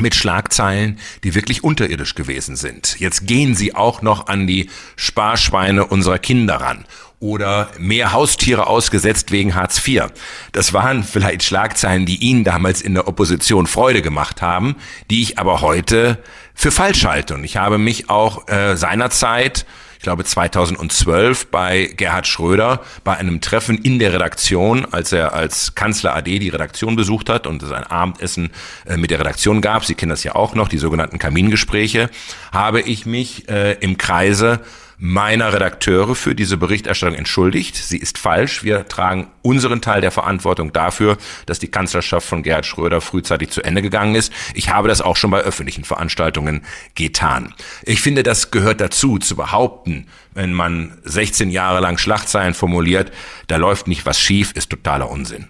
mit Schlagzeilen, die wirklich unterirdisch gewesen sind. Jetzt gehen sie auch noch an die Sparschweine unserer Kinder ran oder mehr Haustiere ausgesetzt wegen Hartz IV. Das waren vielleicht Schlagzeilen, die Ihnen damals in der Opposition Freude gemacht haben, die ich aber heute für falsch halte. Und ich habe mich auch äh, seinerzeit ich glaube 2012 bei Gerhard Schröder bei einem Treffen in der Redaktion, als er als Kanzler AD die Redaktion besucht hat und es ein Abendessen äh, mit der Redaktion gab, Sie kennen das ja auch noch, die sogenannten Kamingespräche, habe ich mich äh, im Kreise meiner Redakteure für diese Berichterstattung entschuldigt. Sie ist falsch. Wir tragen unseren Teil der Verantwortung dafür, dass die Kanzlerschaft von Gerhard Schröder frühzeitig zu Ende gegangen ist. Ich habe das auch schon bei öffentlichen Veranstaltungen getan. Ich finde, das gehört dazu, zu behaupten, wenn man 16 Jahre lang Schlagzeilen formuliert, da läuft nicht was schief, ist totaler Unsinn.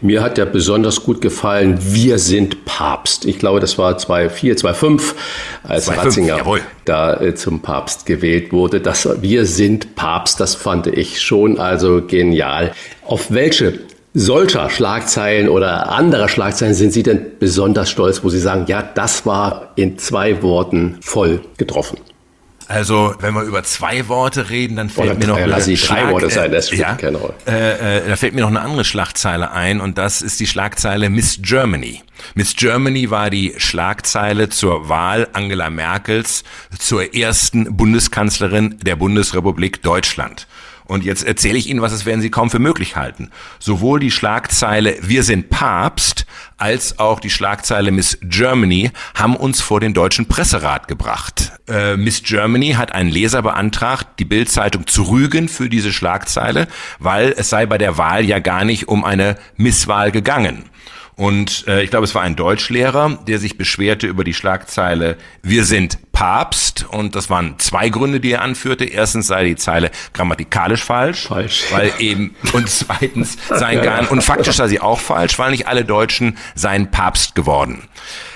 Mir hat der besonders gut gefallen, wir sind Papst. Ich glaube, das war 2004, 2005, als 2005, Ratzinger jawohl. da äh, zum Papst gewählt wurde. Das wir sind Papst, das fand ich schon also genial. Auf welche solcher Schlagzeilen oder anderer Schlagzeilen sind Sie denn besonders stolz, wo Sie sagen, ja, das war in zwei Worten voll getroffen? Also, wenn wir über zwei Worte reden, dann fällt Oder mir noch lass ich drei Worte sein, das spielt ja, keine Rolle. Äh, äh, da fällt mir noch eine andere Schlagzeile ein und das ist die Schlagzeile Miss Germany. Miss Germany war die Schlagzeile zur Wahl Angela Merkels zur ersten Bundeskanzlerin der Bundesrepublik Deutschland. Und jetzt erzähle ich Ihnen, was es werden Sie kaum für möglich halten. Sowohl die Schlagzeile Wir sind Papst als auch die Schlagzeile Miss Germany haben uns vor den deutschen Presserat gebracht. Äh, Miss Germany hat einen Leser beantragt, die Bildzeitung zu rügen für diese Schlagzeile, weil es sei bei der Wahl ja gar nicht um eine Misswahl gegangen. Und äh, ich glaube, es war ein Deutschlehrer, der sich beschwerte über die Schlagzeile Wir sind Papst. Und das waren zwei Gründe, die er anführte. Erstens sei die Zeile grammatikalisch falsch. Falsch. Weil eben, und zweitens seien gar, und faktisch sei sie auch falsch, weil nicht alle Deutschen seien Papst geworden.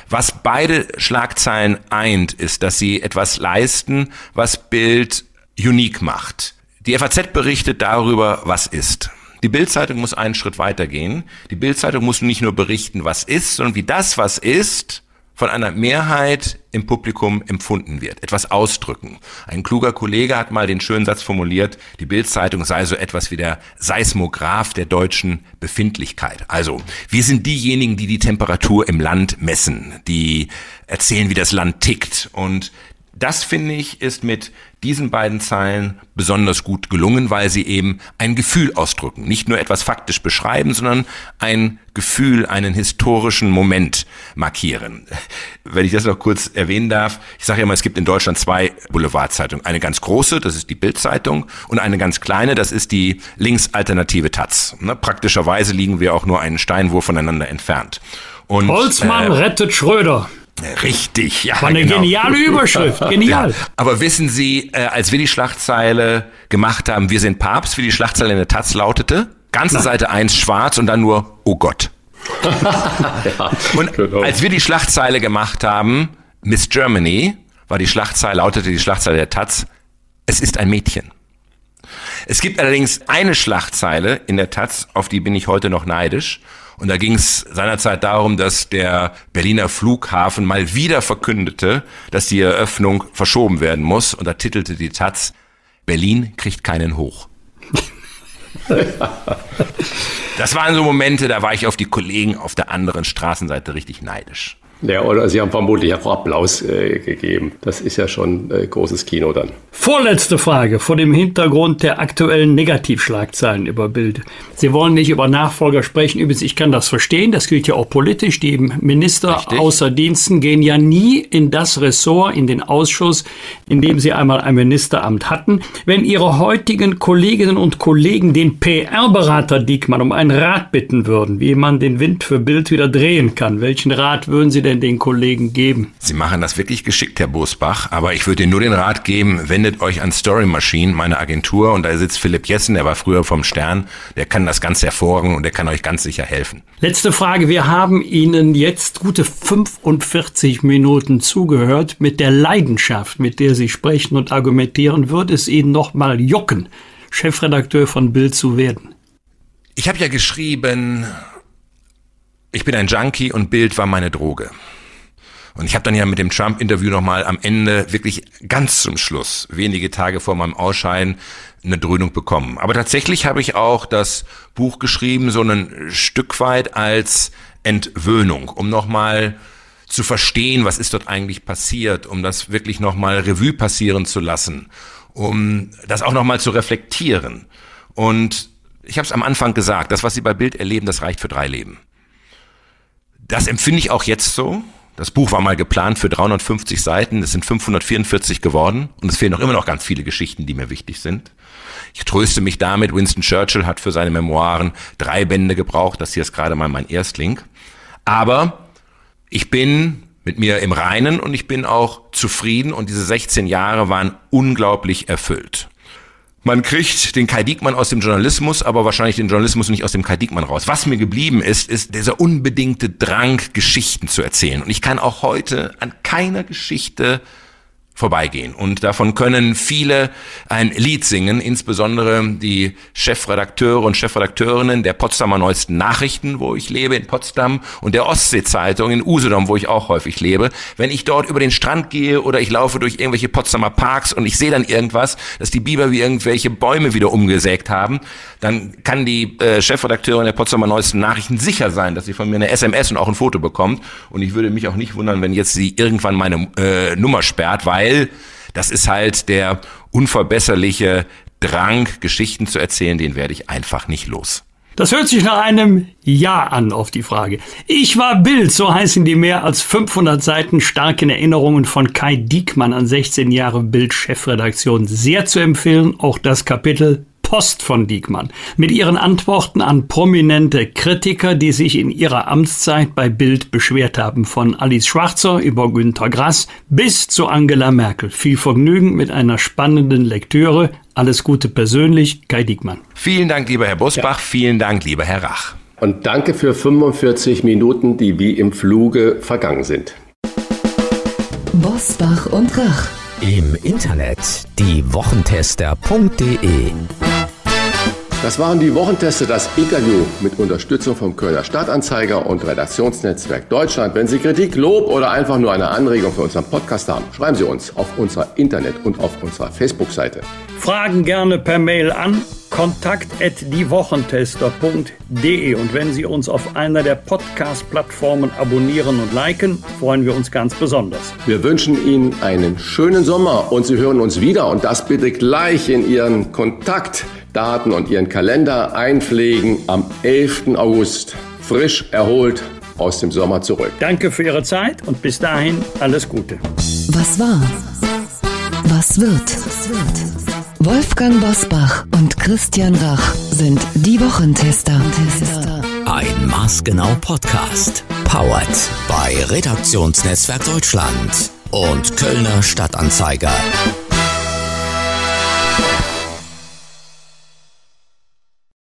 Was beide Schlagzeilen eint, ist, dass sie etwas leisten, was Bild unique macht. Die FAZ berichtet darüber, was ist. Die Bildzeitung muss einen Schritt weitergehen. Die Bildzeitung muss nicht nur berichten, was ist, sondern wie das, was ist, von einer Mehrheit im Publikum empfunden wird, etwas ausdrücken. Ein kluger Kollege hat mal den schönen Satz formuliert, die Bildzeitung sei so etwas wie der Seismograph der deutschen Befindlichkeit. Also, wir sind diejenigen, die die Temperatur im Land messen, die erzählen, wie das Land tickt und das finde ich ist mit diesen beiden Zeilen besonders gut gelungen, weil sie eben ein Gefühl ausdrücken. Nicht nur etwas faktisch beschreiben, sondern ein Gefühl, einen historischen Moment markieren. Wenn ich das noch kurz erwähnen darf, ich sage ja mal, es gibt in Deutschland zwei Boulevardzeitungen. Eine ganz große, das ist die Bildzeitung, und eine ganz kleine, das ist die linksalternative Taz. Ne, praktischerweise liegen wir auch nur einen Steinwurf voneinander entfernt. Und, Holzmann äh, rettet Schröder. Richtig, ja. War eine genau. geniale Überschrift, genial. Ja, aber wissen Sie, äh, als wir die Schlagzeile gemacht haben, wir sind Papst, wie die Schlagzeile in der Taz lautete? Ganze Nein. Seite 1 schwarz und dann nur, oh Gott. ja, und genau. als wir die Schlagzeile gemacht haben, Miss Germany, war die Schlagzeile, lautete die Schlagzeile der Taz, es ist ein Mädchen. Es gibt allerdings eine Schlagzeile in der Taz, auf die bin ich heute noch neidisch. Und da ging es seinerzeit darum, dass der Berliner Flughafen mal wieder verkündete, dass die Eröffnung verschoben werden muss. Und da titelte die Taz, Berlin kriegt keinen hoch. das waren so Momente, da war ich auf die Kollegen auf der anderen Straßenseite richtig neidisch. Ja, oder Sie haben vermutlich auch Applaus äh, gegeben. Das ist ja schon äh, großes Kino dann. Vorletzte Frage vor dem Hintergrund der aktuellen Negativschlagzeilen über Bild. Sie wollen nicht über Nachfolger sprechen. Übrigens, ich kann das verstehen. Das gilt ja auch politisch. Die Minister Richtig. außer Diensten gehen ja nie in das Ressort, in den Ausschuss, in dem sie einmal ein Ministeramt hatten. Wenn Ihre heutigen Kolleginnen und Kollegen den PR-Berater Diekmann um einen Rat bitten würden, wie man den Wind für Bild wieder drehen kann, welchen Rat würden Sie denn denn den Kollegen geben? Sie machen das wirklich geschickt, Herr Bosbach, aber ich würde Ihnen nur den Rat geben, wendet euch an Story Machine, meine Agentur, und da sitzt Philipp Jessen, der war früher vom Stern, der kann das ganz hervorragend und der kann euch ganz sicher helfen. Letzte Frage, wir haben Ihnen jetzt gute 45 Minuten zugehört mit der Leidenschaft, mit der Sie sprechen und argumentieren, wird es Ihnen noch mal jucken, Chefredakteur von Bild zu werden? Ich habe ja geschrieben, ich bin ein Junkie und Bild war meine Droge. Und ich habe dann ja mit dem Trump-Interview nochmal am Ende wirklich ganz zum Schluss, wenige Tage vor meinem Ausscheiden, eine Dröhnung bekommen. Aber tatsächlich habe ich auch das Buch geschrieben, so ein Stück weit als Entwöhnung, um nochmal zu verstehen, was ist dort eigentlich passiert, um das wirklich nochmal Revue passieren zu lassen, um das auch nochmal zu reflektieren. Und ich habe es am Anfang gesagt, das, was Sie bei Bild erleben, das reicht für drei Leben. Das empfinde ich auch jetzt so. Das Buch war mal geplant für 350 Seiten, es sind 544 geworden und es fehlen noch immer noch ganz viele Geschichten, die mir wichtig sind. Ich tröste mich damit, Winston Churchill hat für seine Memoiren drei Bände gebraucht, das hier ist gerade mal mein Erstling. Aber ich bin mit mir im Reinen und ich bin auch zufrieden und diese 16 Jahre waren unglaublich erfüllt. Man kriegt den Kai Diekmann aus dem Journalismus, aber wahrscheinlich den Journalismus nicht aus dem Kai Diekmann raus. Was mir geblieben ist, ist dieser unbedingte Drang, Geschichten zu erzählen. Und ich kann auch heute an keiner Geschichte vorbeigehen. Und davon können viele ein Lied singen, insbesondere die Chefredakteure und Chefredakteurinnen der Potsdamer Neuesten Nachrichten, wo ich lebe, in Potsdam, und der Ostsee-Zeitung in Usedom, wo ich auch häufig lebe. Wenn ich dort über den Strand gehe oder ich laufe durch irgendwelche Potsdamer Parks und ich sehe dann irgendwas, dass die Biber wie irgendwelche Bäume wieder umgesägt haben, dann kann die äh, Chefredakteurin der Potsdamer Neuesten Nachrichten sicher sein, dass sie von mir eine SMS und auch ein Foto bekommt. Und ich würde mich auch nicht wundern, wenn jetzt sie irgendwann meine äh, Nummer sperrt, weil das ist halt der unverbesserliche Drang, Geschichten zu erzählen, den werde ich einfach nicht los. Das hört sich nach einem Ja an auf die Frage. Ich war Bild, so heißen die mehr als 500 Seiten starken Erinnerungen von Kai Diekmann an 16 Jahre Bild-Chefredaktion. Sehr zu empfehlen, auch das Kapitel Post von Diekmann mit ihren Antworten an prominente Kritiker, die sich in ihrer Amtszeit bei Bild beschwert haben, von Alice Schwarzer über Günter Grass bis zu Angela Merkel. Viel Vergnügen mit einer spannenden Lektüre. Alles Gute persönlich, Kai Diekmann. Vielen Dank, lieber Herr Bosbach. Ja. Vielen Dank, lieber Herr Rach. Und danke für 45 Minuten, die wie im Fluge vergangen sind. Bosbach und Rach. Im Internet diewochentester.de das waren die Wochenteste, das Interview mit Unterstützung vom Kölner Stadtanzeiger und Redaktionsnetzwerk Deutschland. Wenn Sie Kritik, Lob oder einfach nur eine Anregung für unseren Podcast haben, schreiben Sie uns auf unserer Internet- und auf unserer Facebook-Seite. Fragen gerne per Mail an kontakt@diewochentester.de und wenn Sie uns auf einer der Podcast-Plattformen abonnieren und liken, freuen wir uns ganz besonders. Wir wünschen Ihnen einen schönen Sommer und Sie hören uns wieder und das bitte gleich in Ihren Kontakt Daten und Ihren Kalender einpflegen am 11. August. Frisch erholt aus dem Sommer zurück. Danke für Ihre Zeit und bis dahin alles Gute. Was war? Was wird? Wolfgang Bosbach und Christian Rach sind die Wochentester. Ein maßgenau Podcast. Powered bei Redaktionsnetzwerk Deutschland und Kölner Stadtanzeiger.